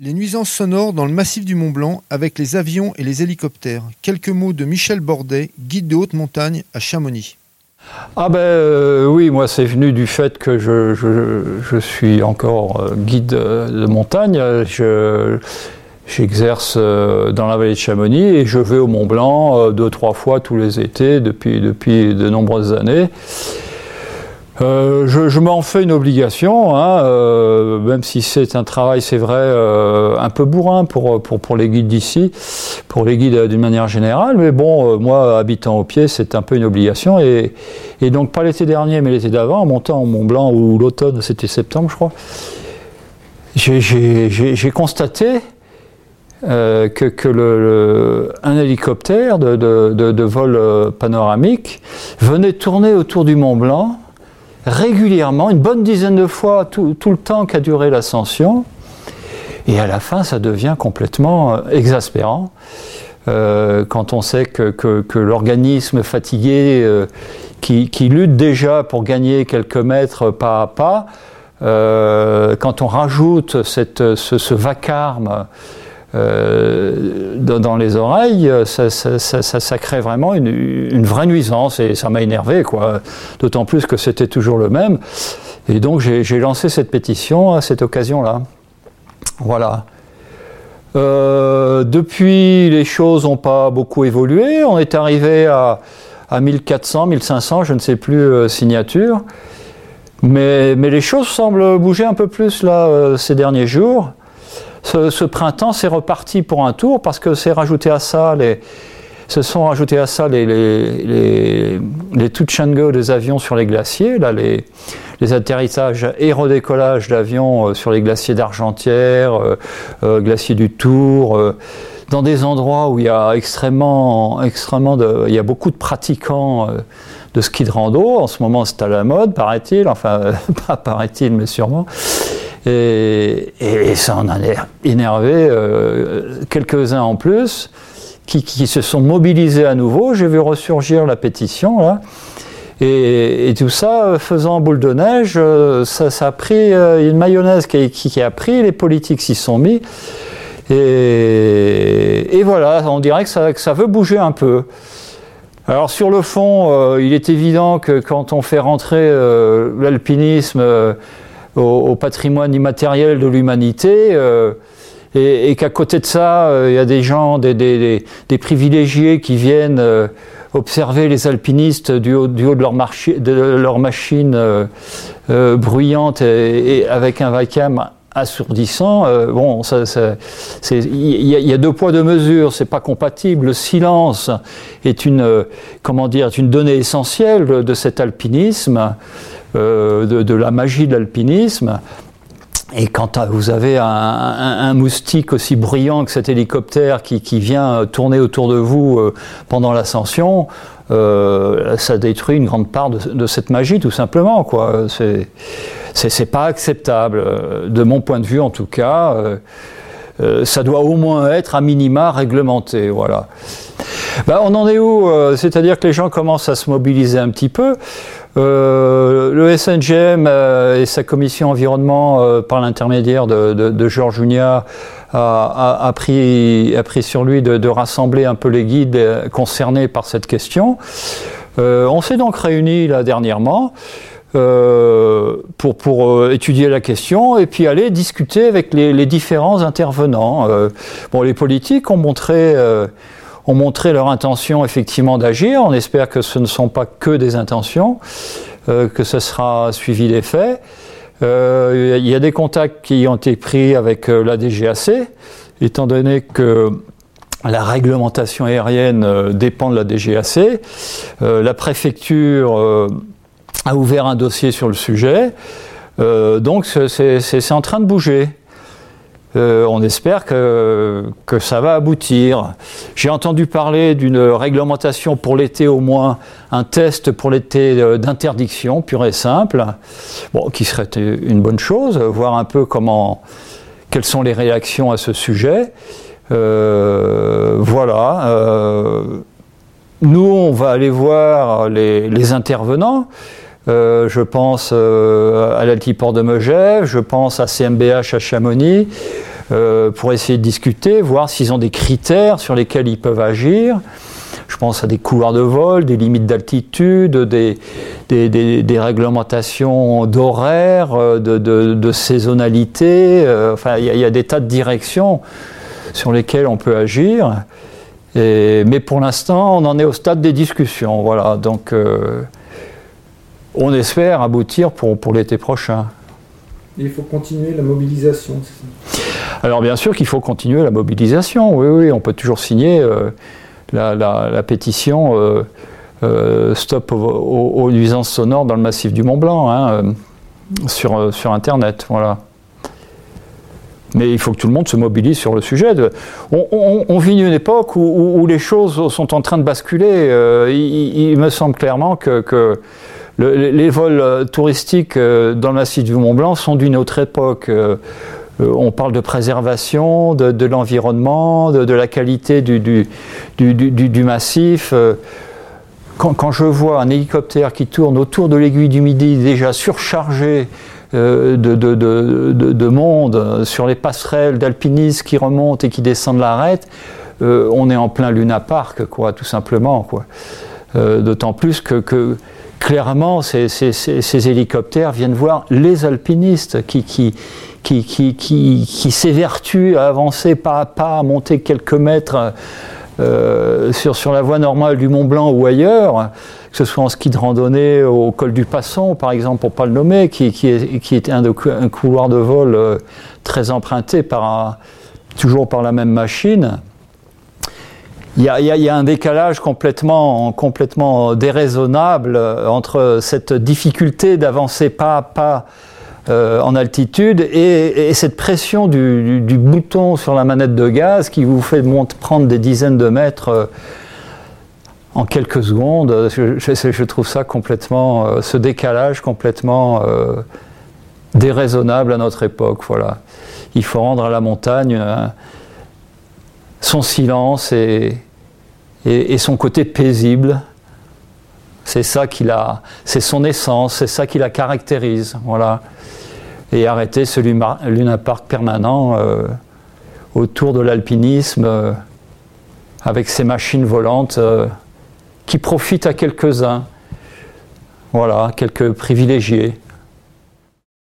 Les nuisances sonores dans le massif du Mont Blanc avec les avions et les hélicoptères. Quelques mots de Michel Bordet, guide de haute montagne à Chamonix. Ah ben euh, oui, moi c'est venu du fait que je, suis encore euh, guide de montagne. J'exerce euh, dans la vallée de Chamonix et je vais au Mont Blanc deux, trois fois tous les étés depuis, depuis de nombreuses années. Euh, je, m'en fais une obligation, hein, euh, même si c'est un travail, c'est vrai, euh, un peu bourrin pour, pour, les guides d'ici, pour les guides d'une manière générale, mais bon, moi, habitant au pied, c'est un peu une obligation. Et, donc, pas l'été dernier, mais l'été d'avant, en montant au Mont Blanc, ou l'automne, c'était septembre, je crois, j'ai constaté que, que un hélicoptère de vol panoramique venait tourner autour du Mont Blanc régulièrement, une bonne dizaine de fois, tout, le temps qu'a duré l'ascension. Et à la fin, ça devient complètement euh, exaspérant. Euh, quand on sait que, l'organisme fatigué, euh, qui, lutte déjà pour gagner quelques mètres pas à pas, quand on rajoute cette, ce vacarme euh, dans, les oreilles, ça, ça, crée vraiment une, vraie nuisance et ça m'a énervé, quoi. D'autant plus que c'était toujours le même. Et donc j'ai lancé cette pétition à cette occasion-là. Voilà. Euh, depuis, les choses n'ont pas beaucoup évolué. On est arrivé à, à 1400, 1500, je ne sais plus, euh, signatures. Mais, mais, les choses semblent bouger un peu plus là ces derniers jours ce, printemps, c'est reparti pour un tour parce que c'est rajouté à ça les, se sont rajoutés à ça les, les, les, go des avions sur les glaciers, là, les, les atterrissages et redécollages d'avions euh, sur les glaciers d'Argentière, euh, euh, glacier du Tour, dans des endroits où il y a extrêmement, extrêmement il y a beaucoup de pratiquants de ski de rando. En ce moment, c'est à la mode, paraît-il, enfin, pas paraît-il, mais sûrement. Et, ça en a énervé euh, quelques-uns en plus qui, se sont mobilisés à nouveau. J'ai vu ressurgir la pétition. Et, tout ça, faisant boule de neige, euh, ça, a pris euh, une mayonnaise qui, a pris, les politiques s'y sont mis. Et, voilà, on dirait ça, que ça, veut bouger un peu. Alors sur le fond, il est évident que quand on fait rentrer l'alpinisme au, patrimoine immatériel de l'humanité. Euh, et, qu'à côté de ça, euh, il y a des gens, des, des, privilégiés qui viennent euh, observer les alpinistes du haut, du haut de, leur de leur machine bruyante et, avec un vacarme assourdissant. bon, ça, il y, a deux poids deux mesures, c'est pas compatible. Le silence est une, comment dire, une donnée essentielle de cet alpinisme. Euh, de, la magie de l'alpinisme. Et quand vous avez un, moustique aussi bruyant que cet hélicoptère qui, vient tourner autour de vous euh, pendant l'ascension, euh, ça détruit une grande part de, cette magie, tout simplement. Quoi. C'est, c'est, pas acceptable, de mon point de vue en tout cas. ça doit au moins être à minima réglementé. Voilà. Ben, on en est où C'est-à-dire que les gens commencent à se mobiliser un petit peu. Euh, le SNGM euh, et sa commission environnement, euh, par l'intermédiaire de, Georges Junia, a, pris, sur lui de, rassembler un peu les guides concernés par cette question. on s'est donc réunis là dernièrement. pour, étudier la question et puis aller discuter avec les, les différents intervenants. bon, les politiques ont montré ont montré leur intention effectivement d'agir. On espère que ce ne sont pas que des intentions, euh, que ce sera suivi des faits. Euh, il y a des contacts qui ont été pris avec euh, la DGAC, étant donné que la réglementation aérienne dépend de la DGAC. la préfecture a ouvert un dossier sur le sujet. donc c'est en train de bouger. Euh, on espère que, que, ça va aboutir. J'ai entendu parler d'une réglementation pour l'été au moins, un test pour l'été euh, d'interdiction pure et simple, bon, qui serait une bonne chose, voir un peu comment, quelles sont les réactions à ce sujet. Euh, voilà. nous, on va aller voir les, les intervenants. Euh, je pense euh, à l'Altiport de Megève, je pense à CMBH à Chamonix, pour essayer de discuter, voir s'ils ont des critères sur lesquels ils peuvent agir. Je pense à des couloirs de vol, des limites d'altitude, des, réglementations d'horaire, euh, de, saisonnalité. Euh, enfin, il y, a des tas de directions sur lesquelles on peut agir. mais pour l'instant, on en est au stade des discussions. Voilà. Donc, euh, on espère aboutir pour, pour l'été prochain. il faut continuer la mobilisation. Alors bien sûr qu'il faut continuer la mobilisation. Oui, oui, on peut toujours signer la, pétition euh, euh, Stop aux, nuisances sonores dans le massif du Mont Blanc hein, euh, sur, sur Internet. Voilà. Mais il faut que tout le monde se mobilise sur le sujet. On, vit une époque où, les choses sont en train de basculer. il, me semble clairement que, les vols touristiques dans le massif du Mont Blanc sont d'une autre époque. Euh, on parle de préservation, de, l'environnement, de, la qualité du, massif. Euh, quand, je vois un hélicoptère qui tourne autour de l'aiguille du Midi déjà surchargé euh, de, monde sur les passerelles d'alpinistes qui remontent et qui descendent l'arête, on est en plein Luna Park, quoi, tout simplement. D'autant plus que, clairement, ces, hélicoptères viennent voir les alpinistes qui qui, qui, qui, qui s'évertue à avancer pas à pas, à monter quelques mètres euh, sur, la voie normale du Mont Blanc ou ailleurs, que ce soit en ski de randonnée au col du Passant, par exemple, pour ne pas le nommer, qui, est, un, couloir de vol euh, très emprunté toujours par la même machine. Il y, a, un décalage complètement, complètement déraisonnable entre cette difficulté d'avancer pas à pas euh, en altitude et, cette pression du, bouton sur la manette de gaz qui vous fait prendre des dizaines de mètres euh, en quelques secondes. Je, trouve ça complètement, euh, ce décalage complètement déraisonnable à notre époque. Voilà. Il faut rendre à la montagne son silence et, et, son côté paisible. C'est ça qu'il a, c'est son essence, c'est ça qui la caractérise. Voilà et arrêter ce lunapark permanent euh, autour de l'alpinisme euh, avec ces machines volantes euh, qui profitent à quelques-uns, voilà, quelques privilégiés.